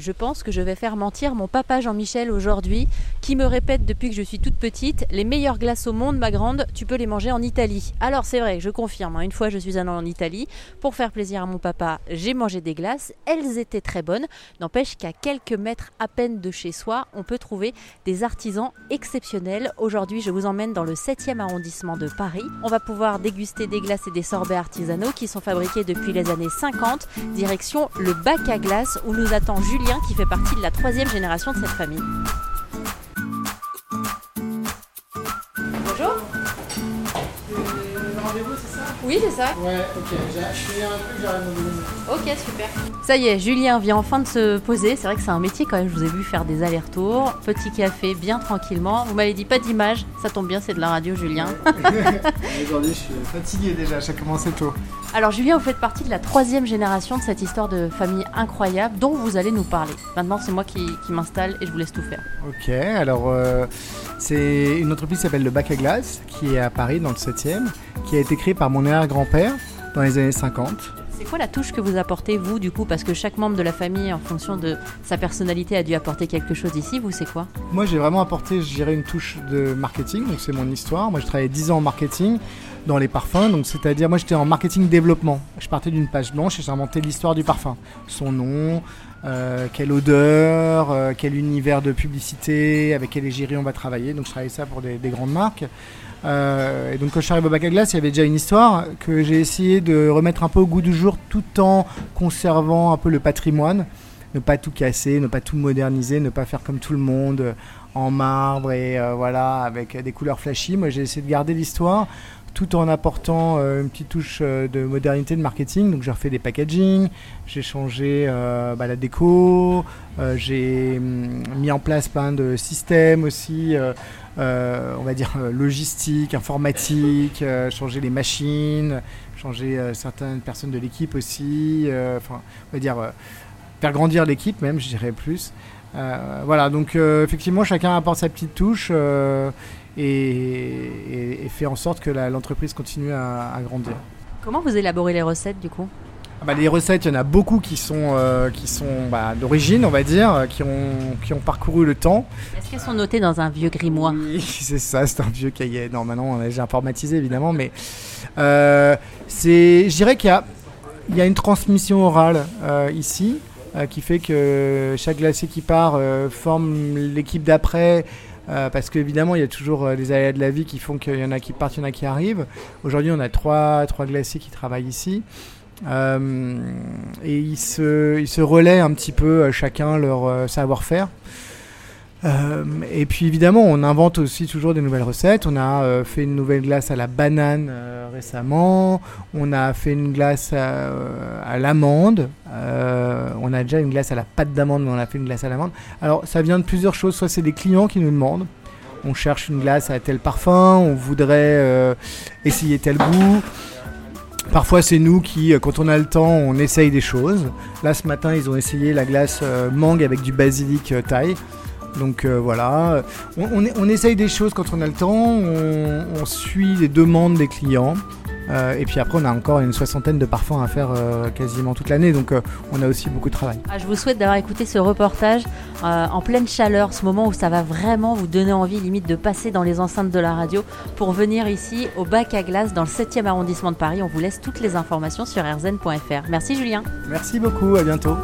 je pense que je vais faire mentir mon papa Jean-Michel aujourd'hui, qui me répète depuis que je suis toute petite, les meilleures glaces au monde, ma grande, tu peux les manger en Italie. Alors c'est vrai, je confirme, hein, une fois je suis allée en Italie, pour faire plaisir à mon papa, j'ai mangé des glaces, elles étaient très bonnes, n'empêche qu'à quelques mètres à peine de chez soi, on peut trouver des artisans exceptionnels. Aujourd'hui, je vous emmène dans le 7e arrondissement de Paris. On va pouvoir déguster des glaces et des sorbets artisanaux qui sont fabriqués depuis les années 50, direction le bac à glace où nous attend Julien qui fait partie de la troisième génération de cette famille. Rendez-vous, c'est ça? Oui, c'est ça. Ouais, ok. Je fais un truc, j'arrive. Ok, super. Ça y est, Julien vient enfin de se poser. C'est vrai que c'est un métier quand même. Je vous ai vu faire des allers-retours, petit café, bien tranquillement. Vous m'avez dit pas d'image. Ça tombe bien, c'est de la radio, Julien. Aujourd'hui, je suis fatigué déjà, j'ai commencé tôt. Alors, Julien, vous faites partie de la troisième génération de cette histoire de famille incroyable dont vous allez nous parler. Maintenant, c'est moi qui, qui m'installe et je vous laisse tout faire. Ok, alors euh, c'est une entreprise qui s'appelle le Bac à Glace, qui est à Paris dans le 7e, qui a été par mon arrière-grand-père dans les années 50. C'est quoi la touche que vous apportez, vous, du coup? Parce que chaque membre de la famille, en fonction de sa personnalité, a dû apporter quelque chose ici. Vous, c'est quoi? Moi, j'ai vraiment apporté, je dirais, une touche de marketing, donc c'est mon histoire. Moi, je travaillé 10 ans en marketing dans les parfums, donc c'est-à-dire, moi, j'étais en marketing développement. Je partais d'une page blanche et j'inventais l'histoire du parfum. Son nom, euh, quelle odeur, euh, quel univers de publicité, avec quelle égérie on va travailler. Donc, je travaillais ça pour des, des grandes marques. Euh, et donc, quand je suis arrivé au bac à glace, il y avait déjà une histoire que j'ai essayé de remettre un peu au goût du jour tout en conservant un peu le patrimoine ne pas tout casser, ne pas tout moderniser, ne pas faire comme tout le monde euh, en marbre et euh, voilà avec des couleurs flashy. Moi, j'ai essayé de garder l'histoire tout en apportant euh, une petite touche euh, de modernité de marketing. Donc, j'ai refait des packaging, j'ai changé euh, bah, la déco, j'ai hum, mis en place plein de systèmes aussi. on va dire logistique, informatique, changer les machines, changer certaines personnes de l'équipe aussi, enfin, on va dire faire grandir l'équipe même, je dirais plus. Euh, voilà, donc euh, effectivement, chacun apporte sa petite touche euh, et, et- et fait en sorte que l'entreprise continue à, à grandir. Comment vous élaborez les recettes, du coup? Ah bah, les recettes, il y en a beaucoup qui sont, qui sont bah, d'origine, on va dire, qui ont, qui ont parcouru le temps. Est-ce qu'elles sont notées dans un vieux grimoire? Oui, c'est ça, c'est un vieux cahier. Non, maintenant, on a déjà informatisé, évidemment, mais c'est, je dirais qu'il y a, il y a une transmission orale ici qui fait que chaque glacier qui part euh, forme l'équipe d'après. euh, parce qu'évidemment, il y a toujours euh, les aléas de la vie qui font qu'il y en a qui partent, il y en a qui arrivent. Aujourd'hui, on a trois, trois glaciers qui travaillent ici. Euh, et ils se, ils se relaient un petit peu euh, chacun leur euh, savoir-faire. Euh, et puis évidemment, on invente aussi toujours des nouvelles recettes. On a euh, fait une nouvelle glace à la banane euh, récemment. On a fait une glace à l'amande. On a déjà une glace à la pâte d'amande, mais on a fait une glace à l'amande. Alors ça vient de plusieurs choses. Soit c'est des clients qui nous demandent. On cherche une glace à tel parfum. On voudrait euh, essayer tel goût. Parfois, c'est nous qui, euh, quand on a le temps, on essaye des choses. Là, ce matin, ils ont essayé la glace euh, mangue avec du basilic thaï. Donc voilà, on, essaye des choses quand on a le temps, on suit les demandes des clients. Euh, et puis après, on a encore une soixantaine de parfums à faire euh, quasiment toute l'année, donc euh, on a aussi beaucoup de travail. Ah, je vous souhaite d'avoir écouté ce reportage en pleine chaleur, ce moment où ça va vraiment vous donner envie limite de passer dans les enceintes de la radio pour venir ici au bac à glace dans le 7e arrondissement de Paris. On vous laisse toutes les informations sur rzn.fr. Merci Julien. Merci beaucoup, à bientôt.